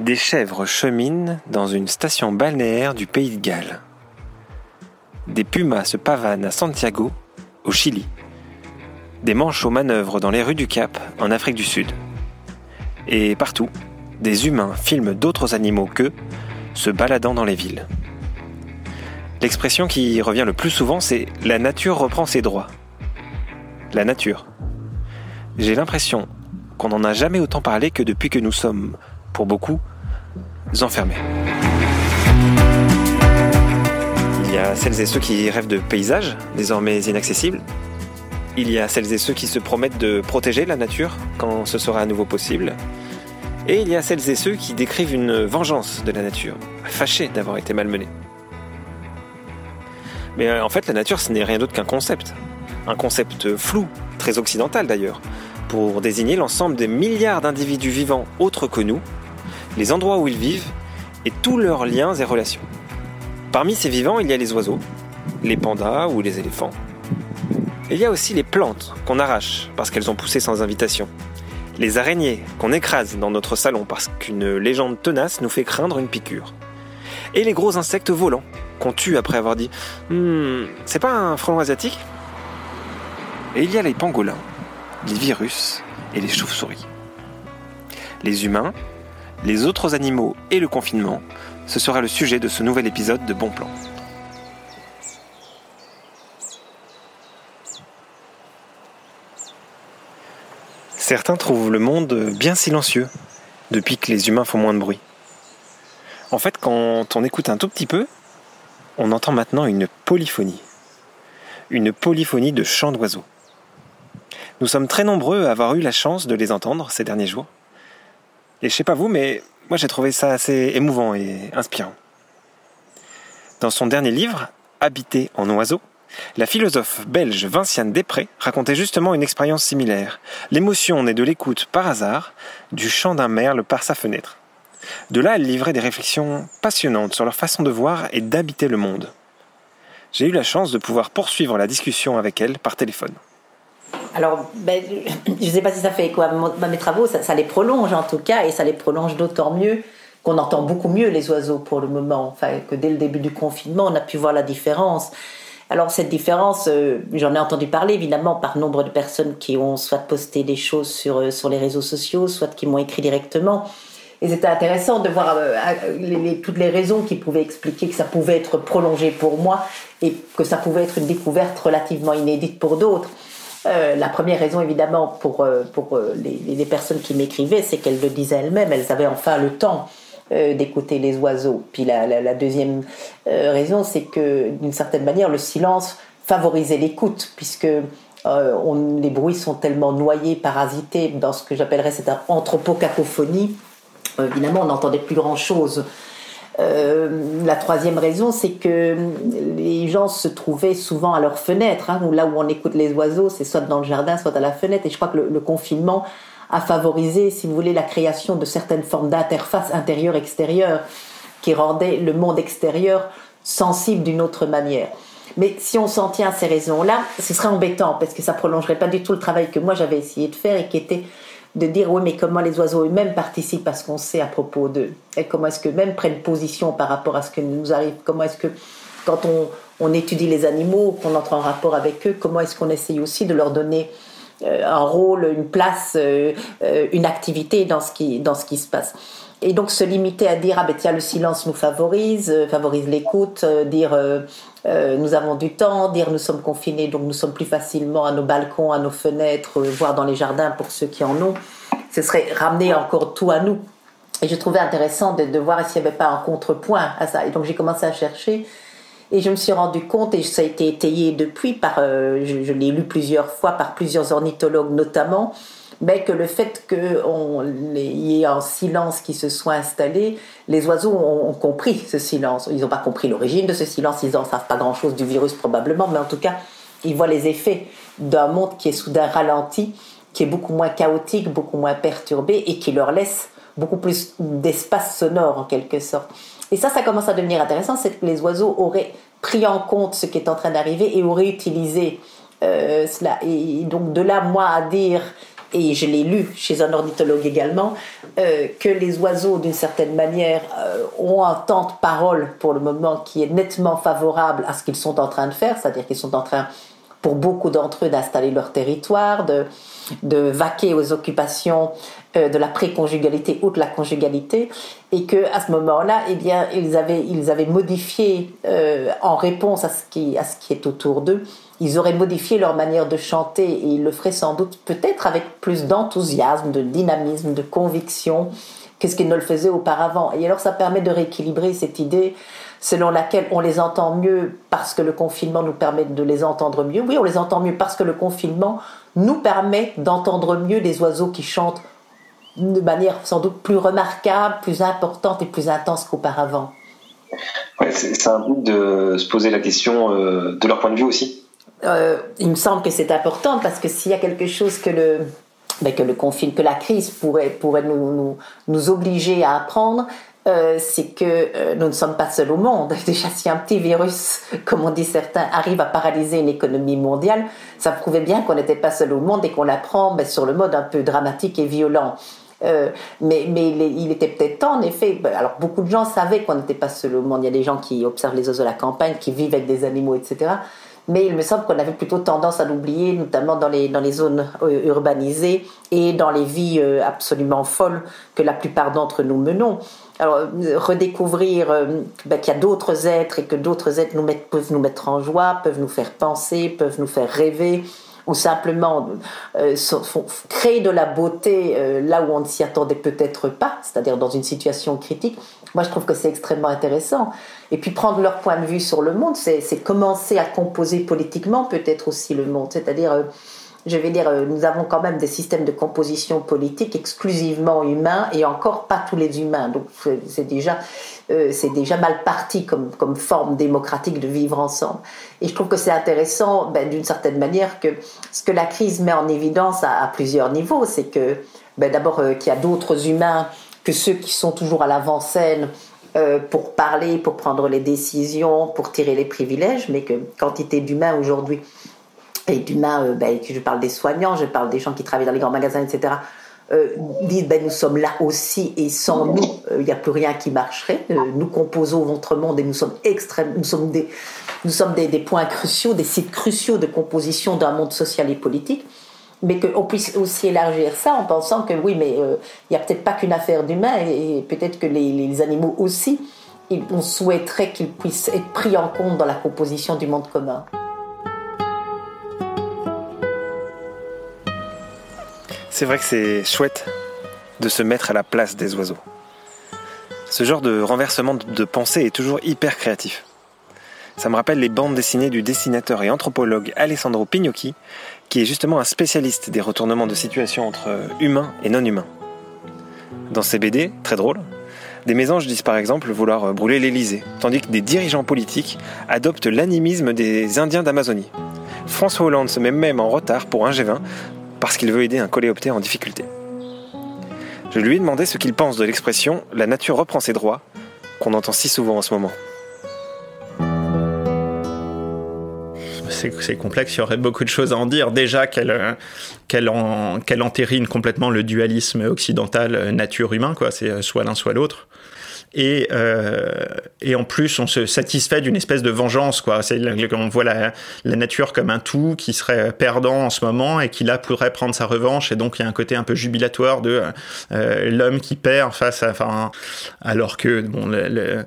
Des chèvres cheminent dans une station balnéaire du pays de Galles. Des pumas se pavanent à Santiago, au Chili. Des manchots manœuvrent dans les rues du Cap, en Afrique du Sud. Et partout, des humains filment d'autres animaux qu'eux, se baladant dans les villes. L'expression qui revient le plus souvent, c'est la nature reprend ses droits. La nature. J'ai l'impression qu'on n'en a jamais autant parlé que depuis que nous sommes, pour beaucoup, enfermés. Il y a celles et ceux qui rêvent de paysages, désormais inaccessibles. Il y a celles et ceux qui se promettent de protéger la nature quand ce sera à nouveau possible. Et il y a celles et ceux qui décrivent une vengeance de la nature, fâchés d'avoir été malmenés. Mais euh, en fait, la nature, ce n'est rien d'autre qu'un concept. Un concept flou, très occidental d'ailleurs, pour désigner l'ensemble des milliards d'individus vivants autres que nous, les endroits où ils vivent et tous leurs liens et relations. Parmi ces vivants, il y a les oiseaux, les pandas ou les éléphants. Il y a aussi les plantes qu'on arrache parce qu'elles ont poussé sans invitation. Les araignées qu'on écrase dans notre salon parce qu'une légende tenace nous fait craindre une piqûre. Et les gros insectes volants qu'on tue après avoir dit hmm, c'est pas un frelon asiatique? Et il y a les pangolins, les virus et les chauves-souris. Les humains, les autres animaux et le confinement, ce sera le sujet de ce nouvel épisode de Bon Plan. Certains trouvent le monde bien silencieux depuis que les humains font moins de bruit. En fait, quand on écoute un tout petit peu, on entend maintenant une polyphonie. Une polyphonie de chants d'oiseaux. Nous sommes très nombreux à avoir eu la chance de les entendre ces derniers jours. Et je sais pas vous, mais moi j'ai trouvé ça assez émouvant et inspirant. Dans son dernier livre, Habiter en oiseau, la philosophe belge Vinciane Després racontait justement une expérience similaire. L'émotion née de l'écoute par hasard du chant d'un merle par sa fenêtre. De là, elle livrait des réflexions passionnantes sur leur façon de voir et d'habiter le monde. J'ai eu la chance de pouvoir poursuivre la discussion avec elle par téléphone. Alors, ben, je ne sais pas si ça fait quoi mes travaux, ça, les prolonge en tout cas, et ça les prolonge d'autant mieux qu'on entend beaucoup mieux les oiseaux pour le moment, enfin, que dès le début du confinement, on a pu voir la différence. Alors cette différence, euh, j'en ai entendu parler évidemment par nombre de personnes qui ont soit posté des choses sur, euh, sur les réseaux sociaux, soit qui m'ont écrit directement. Et c'était intéressant de voir euh, toutes les raisons qui pouvaient expliquer que ça pouvait être prolongé pour moi et que ça pouvait être une découverte relativement inédite pour d'autres. Euh, la première raison, évidemment, pour, euh, pour les, personnes qui m'écrivaient, c'est qu'elles le disaient elles-mêmes, elles avaient enfin le temps d'écouter les oiseaux. Puis la, deuxième raison, c'est que d'une certaine manière, le silence favorisait l'écoute, puisque les bruits sont tellement noyés, parasités dans ce que j'appellerais cette anthropocacophonie euh, évidemment, on n'entendait plus grand-chose. Euh, la troisième raison, c'est que les gens se trouvaient souvent à leur fenêtre, hein, là où on écoute les oiseaux, c'est soit dans le jardin, soit à la fenêtre. Et je crois que le, confinement a favorisé, si vous voulez, la création de certaines formes d'interface intérieure-extérieure qui rendaient le monde extérieur sensible d'une autre manière. Mais si on s'en tient à ces raisons-là, ce serait embêtant parce que ça prolongerait pas du tout le travail que moi j'avais essayé de faire et qui était de dire oui mais comment les oiseaux eux-mêmes participent à ce qu'on sait à propos d'eux et comment est-ce qu'eux-mêmes prennent position par rapport à ce qui nous arrive comment est-ce que quand on, étudie les animaux qu'on entre en rapport avec eux comment est-ce qu'on essaye aussi de leur donner euh, un rôle une place euh, euh, une activité dans ce qui se passe et donc se limiter à dire ah ben tiens le silence nous favorise favorise l'écoute dire nous avons du temps, dire nous sommes confinés, donc nous sommes plus facilement à nos balcons, à nos fenêtres, voire dans les jardins pour ceux qui en ont. Ce serait ramener encore tout à nous. Et je trouvais intéressant de, de voir s'il n'y avait pas un contrepoint à ça. Et donc j'ai commencé à chercher. Et je me suis rendu compte, et ça a été étayé depuis, par, je, je l'ai lu plusieurs fois par plusieurs ornithologues notamment, mais que le fait qu'il y ait un silence qui se soit installé, les oiseaux ont, compris ce silence. Ils n'ont pas compris l'origine de ce silence, ils n'en savent pas grand-chose du virus probablement, mais en tout cas, ils voient les effets d'un monde qui est soudain ralenti, qui est beaucoup moins chaotique, beaucoup moins perturbé et qui leur laisse beaucoup plus d'espace sonore en quelque sorte. Et ça, ça commence à devenir intéressant, c'est que les oiseaux auraient pris en compte ce qui est en train d'arriver et auraient utilisé euh, cela. Et donc de là, moi, à dire et je l'ai lu chez un ornithologue également, euh, que les oiseaux, d'une certaine manière, euh, ont un temps de parole pour le moment qui est nettement favorable à ce qu'ils sont en train de faire, c'est-à-dire qu'ils sont en train, pour beaucoup d'entre eux, d'installer leur territoire, de, de vaquer aux occupations euh, de la préconjugalité ou de la conjugalité, et que à ce moment-là, eh bien, ils avaient, ils avaient modifié en réponse à ce qui, à ce qui est autour d'eux ils auraient modifié leur manière de chanter et ils le feraient sans doute peut-être avec plus d'enthousiasme, de dynamisme, de conviction que ce qu'ils ne le faisaient auparavant. Et alors ça permet de rééquilibrer cette idée selon laquelle on les entend mieux parce que le confinement nous permet de les entendre mieux. Oui, on les entend mieux parce que le confinement nous permet d'entendre mieux les oiseaux qui chantent de manière sans doute plus remarquable, plus importante et plus intense qu'auparavant. Ouais, c'est un but de se poser la question euh, de leur point de vue aussi. Euh, il me semble que c'est important parce que s'il y a quelque chose que le, ben, que le conflit, que la crise pourrait, pourrait nous, nous, nous obliger à apprendre, euh, c'est que euh, nous ne sommes pas seuls au monde. Déjà, si un petit virus, comme on dit certains, arrive à paralyser une économie mondiale, ça prouvait bien qu'on n'était pas seul au monde et qu'on l'apprend ben, sur le mode un peu dramatique et violent. Euh, mais, il, était peut-être temps, en effet. Ben, alors, beaucoup de gens savaient qu'on n'était pas seul au monde. Il y a des gens qui observent les oiseaux de la campagne, qui vivent avec des animaux, etc mais il me semble qu'on avait plutôt tendance à l'oublier, notamment dans les, zones euh, urbanisées et dans les vies euh, absolument folles que la plupart d'entre nous menons. Alors, redécouvrir ben, qu'il y a d'autres êtres et que d'autres êtres peuvent nous mettre en joie, peuvent nous faire penser, peuvent nous faire rêver, ou simplement créer de la beauté là où on ne s'y attendait peut-être pas, c'est-à-dire dans une situation critique. Moi, je trouve que c'est extrêmement intéressant. Et puis prendre leur point de vue sur le monde, c'est commencer à composer politiquement peut-être aussi le monde. C'est-à-dire, euh, je vais dire, euh, nous avons quand même des systèmes de composition politique exclusivement humains et encore pas tous les humains. Donc c'est déjà, euh, déjà mal parti comme, comme forme démocratique de vivre ensemble. Et je trouve que c'est intéressant, ben, d'une certaine manière, que ce que la crise met en évidence à, plusieurs niveaux, c'est que ben, d'abord qu'il y a d'autres humains que ceux qui sont toujours à l'avant-scène euh, pour parler, pour prendre les décisions, pour tirer les privilèges, mais que quantité d'humains aujourd'hui, et d'humains, euh, ben, je parle des soignants, je parle des gens qui travaillent dans les grands magasins, etc., euh, disent ben, nous sommes là aussi et sans nous, il n'y a plus rien qui marcherait. nous composons votre monde et nous sommes extrêmes, nous sommes des, nous sommes des points cruciaux, des sites cruciaux de composition d'un monde social et politique mais qu'on puisse aussi élargir ça en pensant que oui, mais euh, il n'y a peut-être pas qu'une affaire d'humain et, peut-être que les, animaux aussi, on souhaiterait qu'ils puissent être pris en compte dans la composition du monde commun. C'est vrai que c'est chouette de se mettre à la place des oiseaux. Ce genre de renversement de pensée est toujours hyper créatif. Ça me rappelle les bandes dessinées du dessinateur et anthropologue Alessandro Pignocchi, qui est justement un spécialiste des retournements de situation entre humains et non humains. Dans ces BD, très drôle, des mésanges disent par exemple vouloir brûler l'Elysée, tandis que des dirigeants politiques adoptent l'animisme des Indiens d'Amazonie. François Hollande se met même en retard pour un G20 parce qu'il veut aider un coléoptère en difficulté. Je lui ai demandé ce qu'il pense de l'expression La nature reprend ses droits qu'on entend si souvent en ce moment. c'est complexe, il y aurait beaucoup de choses à en dire. Déjà qu'elle euh, qu'elle entérine complètement le dualisme occidental euh, nature-humain, quoi. C'est euh, soit l'un soit l'autre. Et, euh, et en plus, on se satisfait d'une espèce de vengeance, quoi. On voit la, la, nature comme un tout qui serait perdant en ce moment et qui là pourrait prendre sa revanche. Et donc il y a un côté un peu jubilatoire de euh, l'homme qui perd face à, enfin, alors que bon, euh,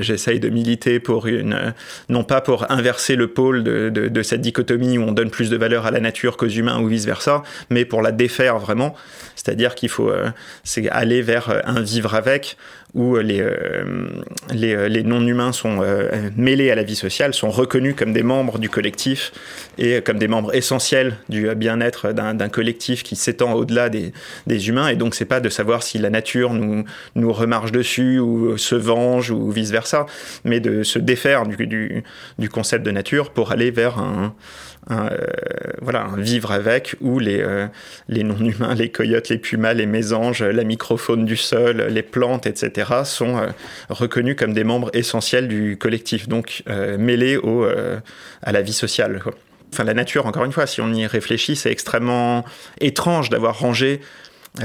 j'essaye de militer pour une, non pas pour inverser le pôle de, de, de cette dichotomie où on donne plus de valeur à la nature qu'aux humains ou vice versa, mais pour la défaire vraiment. C'est-à-dire qu'il faut euh, aller vers un vivre avec où les, euh, les, les non-humains sont mêlés à la vie sociale, sont reconnus comme des membres du collectif et comme des membres essentiels du bien-être d'un collectif qui s'étend au-delà des, des, humains. Et donc, c'est pas de savoir si la nature nous, nous remarche dessus ou se venge ou vice-versa, mais de se défaire du, du concept de nature pour aller vers un, un, euh, voilà, un vivre avec où les, euh, les non-humains, les coyotes, les pumas, les mésanges, la microfaune du sol, les plantes, etc., sont euh, reconnus comme des membres essentiels du collectif, donc mêlés au, à la vie sociale. enfin la nature, encore une fois, si on y réfléchit, c'est extrêmement étrange d'avoir rangé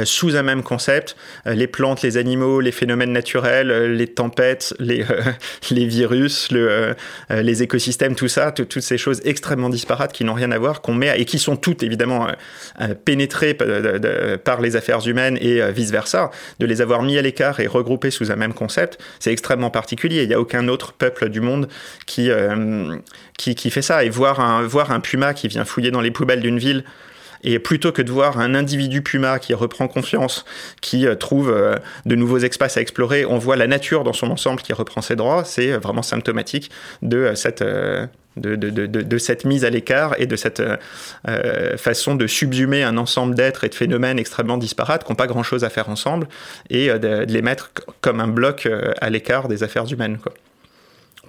sous un même concept, euh, les plantes, les animaux, les phénomènes naturels, euh, les tempêtes, les, les virus, le, les écosystèmes, tout ça, toutes ces choses extrêmement disparates qui n'ont rien à voir, qu'on met et qui sont toutes évidemment pénétrées par les affaires humaines et vice-versa, de les avoir mis à l'écart et regroupés sous un même concept, c'est extrêmement particulier. Il n'y a aucun autre peuple du monde qui, qui, qui fait ça. Et voir un, voir un puma qui vient fouiller dans les poubelles d'une ville et plutôt que de voir un individu puma qui reprend confiance, qui euh, trouve euh, de nouveaux espaces à explorer, on voit la nature dans son ensemble qui reprend ses droits. C'est euh, vraiment symptomatique de cette de, de, de, cette mise à l'écart et de cette façon de subsumer un ensemble d'êtres et de phénomènes extrêmement disparates qui n'ont pas grand-chose à faire ensemble et de, les mettre comme un bloc à l'écart des affaires humaines.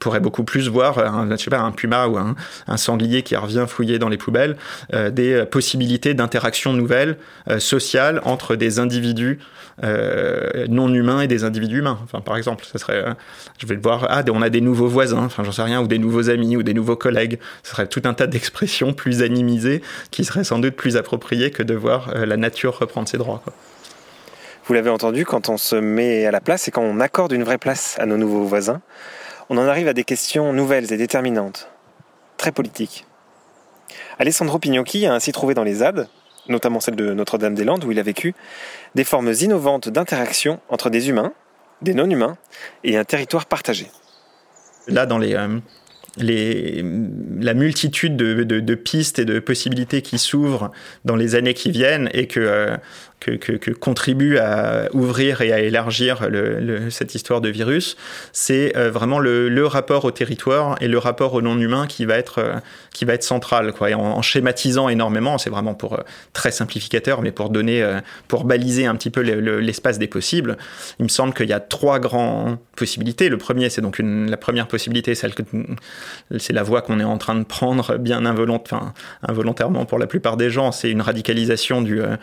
Pourrait beaucoup plus voir un, je sais pas, un puma ou un, sanglier qui revient fouiller dans les poubelles, euh, des possibilités d'interaction nouvelles, euh, sociales, entre des individus euh, non humains et des individus humains. Enfin, par exemple, ça serait, je vais le voir, ah, on a des nouveaux voisins, enfin, j'en sais rien, ou des nouveaux amis, ou des nouveaux collègues. Ce serait tout un tas d'expressions plus animisées qui seraient sans doute plus appropriées que de voir la nature reprendre ses droits. Vous l'avez entendu, quand on se met à la place et quand on accorde une vraie place à nos nouveaux voisins, on en arrive à des questions nouvelles et déterminantes, très politiques. Alessandro Pignocchi a ainsi trouvé dans les ZAD, notamment celle de Notre-Dame-des-Landes où il a vécu, des formes innovantes d'interaction entre des humains, des non-humains et un territoire partagé. Là, dans les, euh, la multitude de, pistes et de possibilités qui s'ouvrent dans les années qui viennent et que, euh, que, contribue à ouvrir et à élargir cette histoire de virus, c'est euh, vraiment le, rapport au territoire et le rapport au non-humain qui va être, euh, qui va être central. Et en, schématisant énormément, c'est vraiment pour très simplificateur, mais pour donner, pour baliser un petit peu l'espace des possibles, il me semble qu'il y a trois grandes possibilités. Le premier, c'est donc la première possibilité, c'est la voie qu'on est en train de prendre bien involontairement pour la plupart des gens, c'est une radicalisation du, euh,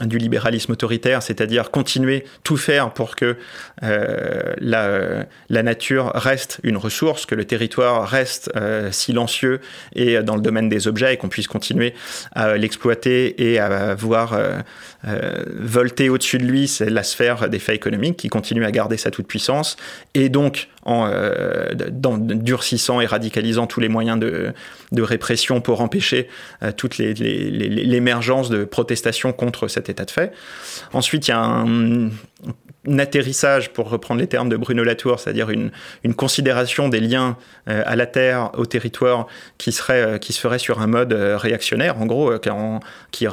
du libéralisme autoritaire, c'est-à-dire continuer tout faire pour que euh, la, la, nature reste une ressource, que le territoire reste euh, silencieux et dans le domaine des objets et qu'on puisse continuer à l'exploiter et à voir euh, volter au-dessus de lui, la sphère des faits économiques qui continue à garder sa toute-puissance. Et donc en durcissant et radicalisant tous les moyens de, de répression pour empêcher toute l'émergence de protestations contre cette état de fait. Ensuite, il y a un, atterrissage, pour reprendre les termes de Bruno Latour, c'est-à-dire une, une, considération des liens euh, à la terre, au territoire, qui, serait, euh, qui se ferait sur un mode euh, réactionnaire, en gros, qui,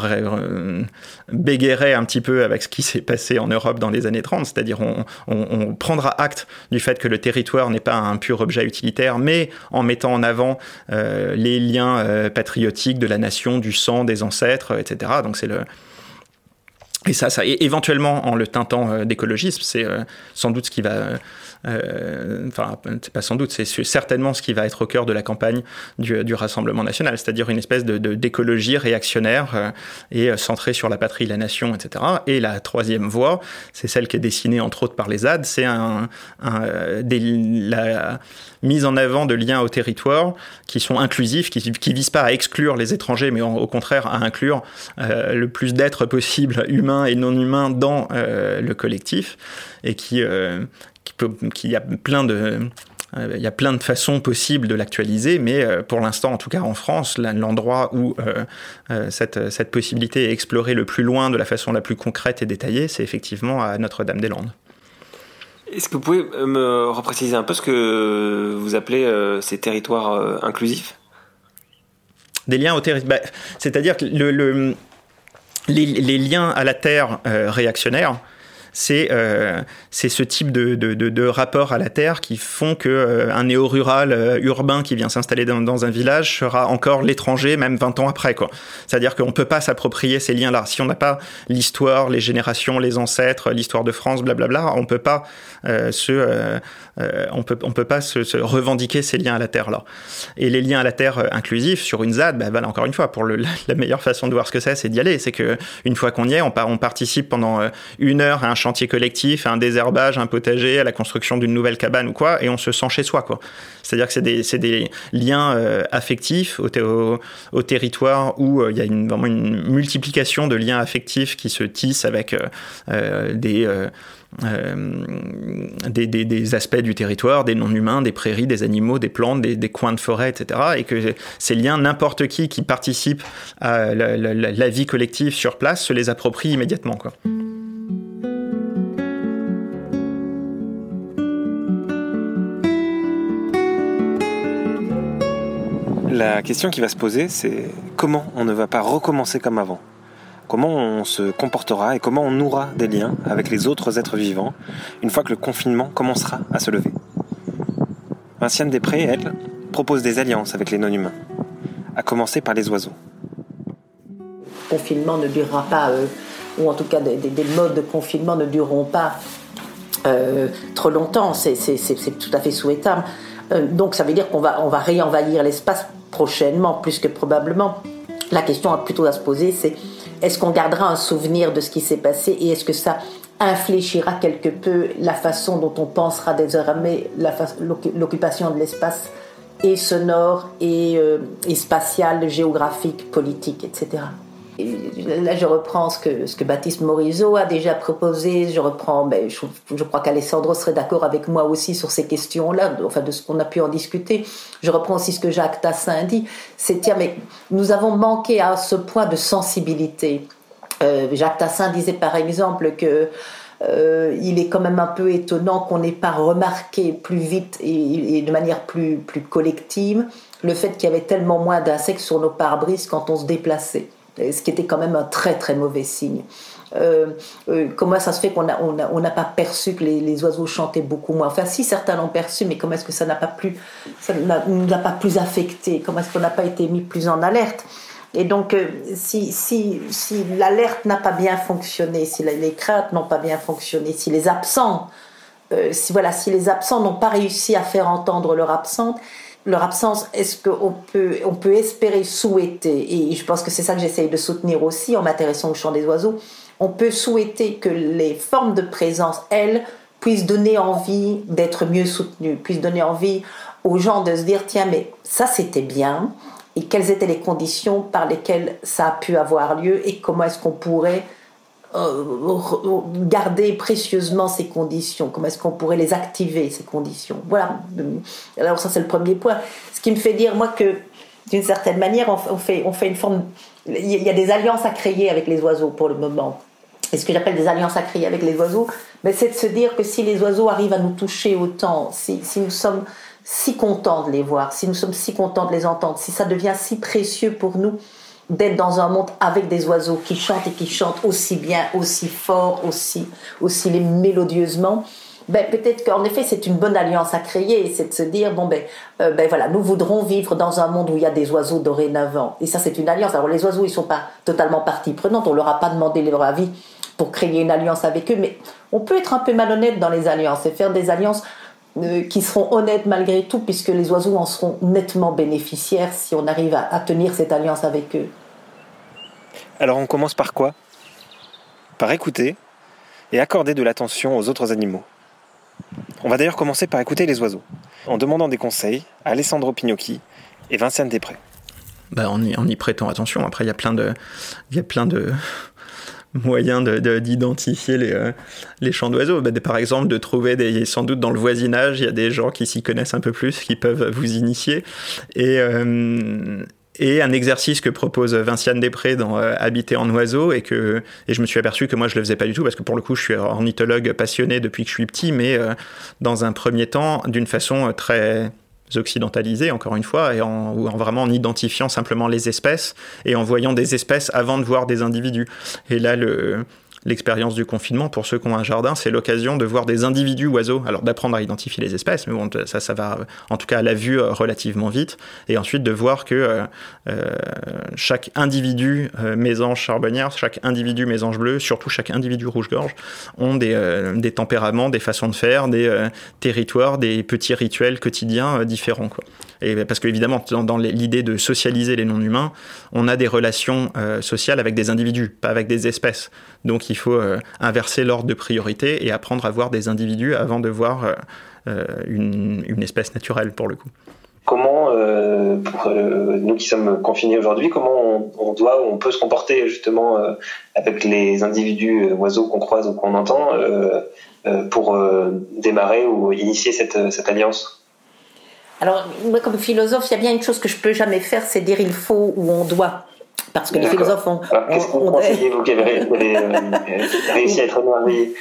bégayerait un petit peu avec ce qui s'est passé en Europe dans les années 30, c'est-à-dire on, on, prendra acte du fait que le territoire n'est pas un pur objet utilitaire, mais en mettant en avant les liens patriotiques de la nation, du sang, des ancêtres, etc. Donc c'est le et ça, ça, éventuellement, en le teintant euh, d'écologisme, c'est euh, sans doute ce qui va euh, enfin, c'est pas sans doute, c'est certainement ce qui va être au cœur de la campagne du, Rassemblement national, c'est-à-dire une espèce d'écologie réactionnaire euh, et euh, centrée sur la patrie, la nation, etc. Et la troisième voie, c'est celle qui est dessinée entre autres par les ZAD, c'est un, la mise en avant de liens au territoire qui sont inclusifs, qui ne visent pas à exclure les étrangers, mais au contraire à inclure euh, le plus d'êtres possible, humains et non humains, dans euh, le collectif, et qui, euh, qu'il y a plein de euh, il y a plein de façons possibles de l'actualiser, mais euh, pour l'instant, en tout cas en France, l'endroit où euh, cette, cette, possibilité est explorée le plus loin de la façon la plus concrète et détaillée, c'est effectivement à Notre-Dame-des-Landes. Est-ce que vous pouvez me repréciser un peu ce que vous appelez ces territoires inclusifs? Des liens au territoire. Bah, c'est-à-dire que le, les, les, liens à la terre réactionnaires, c'est euh, c'est ce type de, de, de, rapport à la terre qui font que euh, un néo-rural euh, urbain qui vient s'installer dans, un village sera encore l'étranger même 20 ans après. C'est-à-dire qu'on peut pas s'approprier ces liens-là. Si on n'a pas l'histoire, les générations, les ancêtres, l'histoire de France, blablabla, on peut pas se on peut on peut pas se, revendiquer ces liens à la terre là. Et les liens à la terre inclusifs sur une ZAD, bah, voilà, encore une fois pour la meilleure façon de voir ce que c'est, c'est d'y aller. C'est que une fois qu'on y est, on, on participe pendant une heure à un chantier collectif, à un désherbage, un potager, à la construction d'une nouvelle cabane ou quoi, et on se sent chez soi, quoi. C'est-à-dire que c'est des, liens euh, affectifs au, territoire où il y a une, vraiment une multiplication de liens affectifs qui se tissent avec des euh, des, aspects du territoire, des non-humains, des prairies, des animaux, des plantes, des, coins de forêt, etc. Et que ces liens, n'importe qui qui participe à la, vie collective sur place se les approprie immédiatement. Quoi. La question qui va se poser, c'est comment on ne va pas recommencer comme avant? Comment on se comportera et comment on nourra des liens avec les autres êtres vivants une fois que le confinement commencera à se lever? Vinciane Després, elle, propose des alliances avec les non-humains, à commencer par les oiseaux. Le confinement ne durera pas, euh, ou en tout cas des, modes de confinement ne dureront pas euh, trop longtemps, c'est tout à fait souhaitable. Euh, donc ça veut dire qu'on va, on va réenvahir l'espace prochainement, plus que probablement. La question plutôt à se poser, c'est est-ce qu'on gardera un souvenir de ce qui s'est passé et est-ce que ça infléchira quelque peu la façon dont on pensera désormais l'occupation de l'espace et sonore et, euh, et spatial, géographique, politique, etc là, je reprends ce que, Baptiste Morisot a déjà proposé. Je reprends, ben, je, crois qu'Alessandro serait d'accord avec moi aussi sur ces questions-là, enfin de ce qu'on a pu en discuter. Je reprends aussi ce que Jacques Tassin dit. C'est tiens, mais nous avons manqué à ce point de sensibilité. Euh, Jacques Tassin disait par exemple que euh, est quand même un peu étonnant qu'on n'ait pas remarqué plus vite et, de manière plus, plus collective le fait qu'il y avait tellement moins d'insectes sur nos pare-brises quand on se déplaçait ce qui était quand même un très très mauvais signe. Euh, euh, comment ça se fait qu'on n'a on pas perçu que les, oiseaux chantaient beaucoup moins? Enfin, si certains l'ont perçu, mais comment est-ce que ça n'a pas plus, ça nous a pas plus affecté? Comment est-ce qu'on n'a pas été mis plus en alerte? Et donc, euh, si, si, si l'alerte n'a pas bien fonctionné, si les craintes n'ont pas bien fonctionné, si les absents, si voilà, si les absents n'ont pas réussi à faire entendre leur absente, leur absence, est-ce qu'on peut, on peut espérer, souhaiter, et je pense que c'est ça que j'essaye de soutenir aussi en m'intéressant au chant des oiseaux, on peut souhaiter que les formes de présence, elles, puissent donner envie d'être mieux soutenues, puissent donner envie aux gens de se dire, tiens, mais ça c'était bien, et quelles étaient les conditions par lesquelles ça a pu avoir lieu, et comment est-ce qu'on pourrait garder précieusement ces conditions Comment est-ce qu'on pourrait les activer, ces conditions? Voilà. Alors ça, c'est le premier point. Ce qui me fait dire, moi, que d'une certaine manière, on fait, on fait une forme... Il y a des alliances à créer avec les oiseaux pour le moment. Et ce que j'appelle des alliances à créer avec les oiseaux, mais c'est de se dire que si les oiseaux arrivent à nous toucher autant, si, si nous sommes si contents de les voir, si nous sommes si contents de les entendre, si ça devient si précieux pour nous, d'être dans un monde avec des oiseaux qui chantent et qui chantent aussi bien, aussi fort, aussi, aussi mélodieusement, ben, peut-être qu'en effet c'est une bonne alliance à créer, c'est de se dire bon ben, euh, ben voilà, nous voudrons vivre dans un monde où il y a des oiseaux dorénavant. Et ça c'est une alliance. Alors les oiseaux ils sont pas totalement partie prenante, on leur a pas demandé leur avis pour créer une alliance avec eux, mais on peut être un peu malhonnête dans les alliances et faire des alliances euh, qui seront honnêtes malgré tout, puisque les oiseaux en seront nettement bénéficiaires si on arrive à tenir cette alliance avec eux. Alors on commence par quoi? Par écouter et accorder de l'attention aux autres animaux. On va d'ailleurs commencer par écouter les oiseaux, en demandant des conseils à Alessandro Pignocchi et Vincent Després. Bah en, y, prêtant attention. Après, il y a plein de, y moyens d'identifier les, euh, chants d'oiseaux. Bah, par exemple, de trouver des, sans doute dans le voisinage, il y a des gens qui s'y connaissent un peu plus, qui peuvent vous initier. Et, euh, et un exercice que propose Vinciane Després dans euh, Habiter en oiseau et que et je me suis aperçu que moi je le faisais pas du tout parce que pour le coup je suis ornithologue passionné depuis que je suis petit mais euh, dans un premier temps d'une façon très occidentalisée encore une fois et en, en, vraiment en identifiant simplement les espèces et en voyant des espèces avant de voir des individus. Et là le l'expérience du confinement, pour ceux qui ont un jardin, c'est l'occasion de voir des individus oiseaux. Alors d'apprendre à identifier les espèces, mais bon, ça, ça va en tout cas à la vue euh, relativement vite. Et ensuite de voir que euh, euh, chaque individu mésange charbonnière, chaque individu mésange bleu, surtout chaque individu rouge-gorge, ont des, des, tempéraments, des façons de faire, des territoires, des petits rituels quotidiens différents. Quoi. Et parce qu'évidemment, dans, dans l'idée de socialiser les non-humains, on a des relations euh, sociales avec des individus, pas avec des espèces. Donc il faut euh, inverser l'ordre de priorité et apprendre à voir des individus avant de voir euh, une, espèce naturelle, pour le coup. Comment, pour nous qui sommes confinés aujourd'hui, comment on, doit on peut se comporter justement avec les individus oiseaux qu'on croise ou qu'on entend pour démarrer ou initier cette alliance? Alors, moi, comme philosophe, il y a bien une chose que je peux jamais faire, c'est dire il faut ou on doit. Parce que les philosophes ont. Qu'est-ce que vous conseillez, vous qui avez réussi à être noyé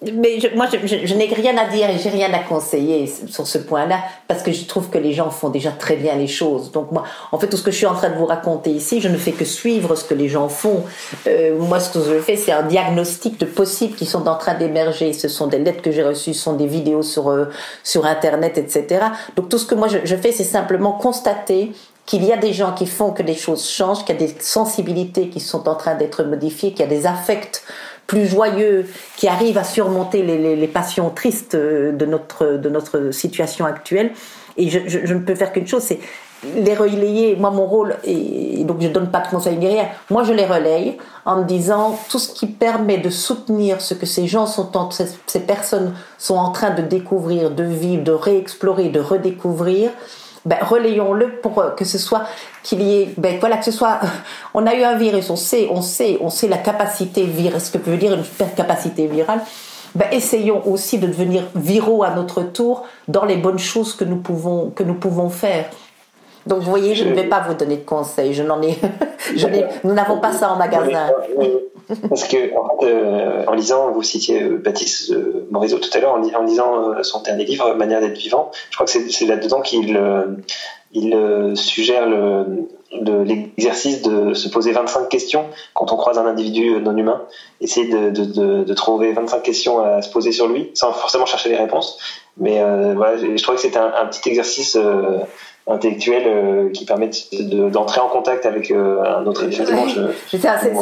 mais je, moi, je, je, n'ai rien à dire et j'ai rien à conseiller sur ce point-là parce que je trouve que les gens font déjà très bien les choses. Donc moi, en fait, tout ce que je suis en train de vous raconter ici, je ne fais que suivre ce que les gens font. Euh, moi, ce que je fais, c'est un diagnostic de possibles qui sont en train d'émerger. Ce sont des lettres que j'ai reçues, ce sont des vidéos sur euh, sur Internet, etc. Donc tout ce que moi je, je fais, c'est simplement constater qu'il y a des gens qui font que les choses changent, qu'il y a des sensibilités qui sont en train d'être modifiées, qu'il y a des affects plus joyeux, qui arrive à surmonter les, les, les, passions tristes de notre, de notre situation actuelle. Et je, je, je ne peux faire qu'une chose, c'est les relayer. Moi, mon rôle, et donc je donne pas de conseils rien, moi je les relaye en me disant tout ce qui permet de soutenir ce que ces gens sont en, ces personnes sont en train de découvrir, de vivre, de réexplorer, de redécouvrir ben, relayons-le pour que ce soit qu'il y ait, ben, voilà, que ce soit, on a eu un virus, on sait, on sait, on sait la capacité virale, ce que veut dire une capacité virale. Ben, essayons aussi de devenir viraux à notre tour dans les bonnes choses que nous pouvons, que nous pouvons faire. Donc vous voyez, je ne vais pas vous donner de conseils. Je n'en ai, je nous n'avons pas ça en magasin. Parce que en, euh, en lisant, vous citiez euh, Baptiste euh, Morisot tout à l'heure, en, lisant euh, son dernier livre, Manière d'être vivant, je crois que c'est là-dedans qu'il il suggère l'exercice de se poser 25 questions quand on croise un individu non humain, essayer de, de, de, de, trouver 25 questions à se poser sur lui, sans forcément chercher des réponses. Mais voilà, je trouvais que c'était un, petit exercice intellectuel euh, qui permettent d'entrer en contact avec euh, un autre effectivement c'est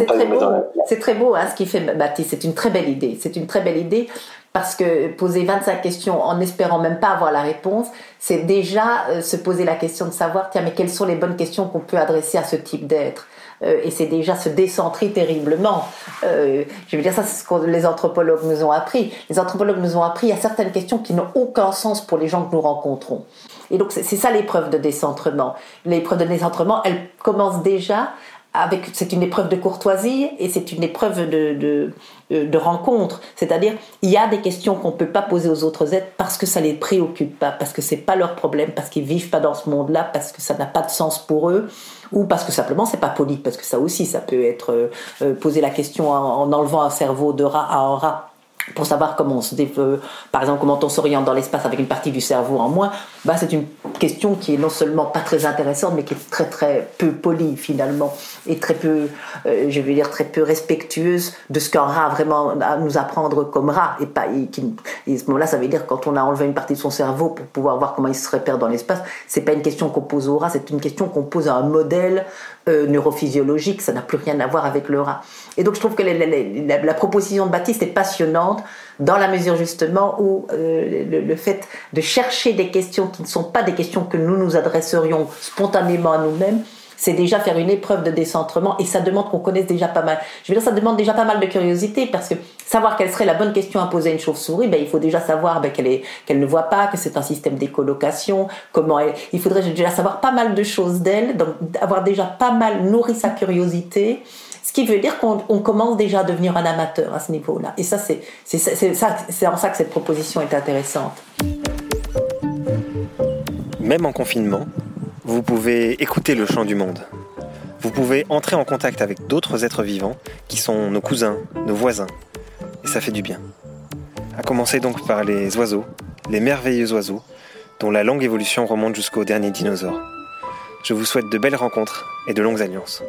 très beau c'est très beau hein, ce qui fait Baptiste c'est une très belle idée c'est une très belle idée parce que poser 25 questions en espérant même pas avoir la réponse, c'est déjà euh, se poser la question de savoir, tiens, mais quelles sont les bonnes questions qu'on peut adresser à ce type d'être euh, et c'est déjà se décentrer terriblement. Euh, je veux dire, ça, c'est ce que les anthropologues nous ont appris. Les anthropologues nous ont appris à certaines questions qui n'ont aucun sens pour les gens que nous rencontrons. Et donc, c'est ça l'épreuve de décentrement. L'épreuve de décentrement, elle commence déjà avec, c'est une épreuve de courtoisie et c'est une épreuve de, de, de rencontre. C'est-à-dire, il y a des questions qu'on ne peut pas poser aux autres êtres parce que ça les préoccupe pas, parce que c'est pas leur problème, parce qu'ils vivent pas dans ce monde-là, parce que ça n'a pas de sens pour eux, ou parce que simplement c'est pas poli, parce que ça aussi, ça peut être euh, poser la question en, en enlevant un cerveau de rat à un rat pour savoir comment on se développe, par exemple comment on s'oriente dans l'espace avec une partie du cerveau en moins, bah c'est une question qui est non seulement pas très intéressante, mais qui est très très peu polie finalement et très peu, euh, je vais dire très peu respectueuse de ce qu'un rat a vraiment à nous apprendre comme rat et pas qui, à ce moment-là ça veut dire quand on a enlevé une partie de son cerveau pour pouvoir voir comment il se repère dans l'espace, c'est pas une question qu'on pose au rat, c'est une question qu'on pose à un modèle euh, neurophysiologique, ça n'a plus rien à voir avec le rat. Et donc je trouve que la proposition de Baptiste est passionnante dans la mesure justement où euh, le, le, fait de chercher des questions qui ne sont pas des questions que nous nous adresserions spontanément à nous-mêmes, c'est déjà faire une épreuve de décentrement et ça demande qu'on connaisse déjà pas mal. Je veux dire, ça demande déjà pas mal de curiosité parce que savoir quelle serait la bonne question à poser à une chauve-souris, ben, il faut déjà savoir ben, qu'elle, ne voit pas, que c'est un système d'écolocation, comment elle, il faudrait déjà savoir pas mal de choses d'elle, donc avoir déjà pas mal nourri sa curiosité. Ce qui veut dire qu'on commence déjà à devenir un amateur à ce niveau-là. Et ça, c'est, en ça que cette proposition est intéressante. Même en confinement, vous pouvez écouter le chant du monde. Vous pouvez entrer en contact avec d'autres êtres vivants qui sont nos cousins, nos voisins. Et ça fait du bien. À commencer donc par les oiseaux, les merveilleux oiseaux, dont la longue évolution remonte jusqu'au dernier dinosaure. Je vous souhaite de belles rencontres et de longues alliances.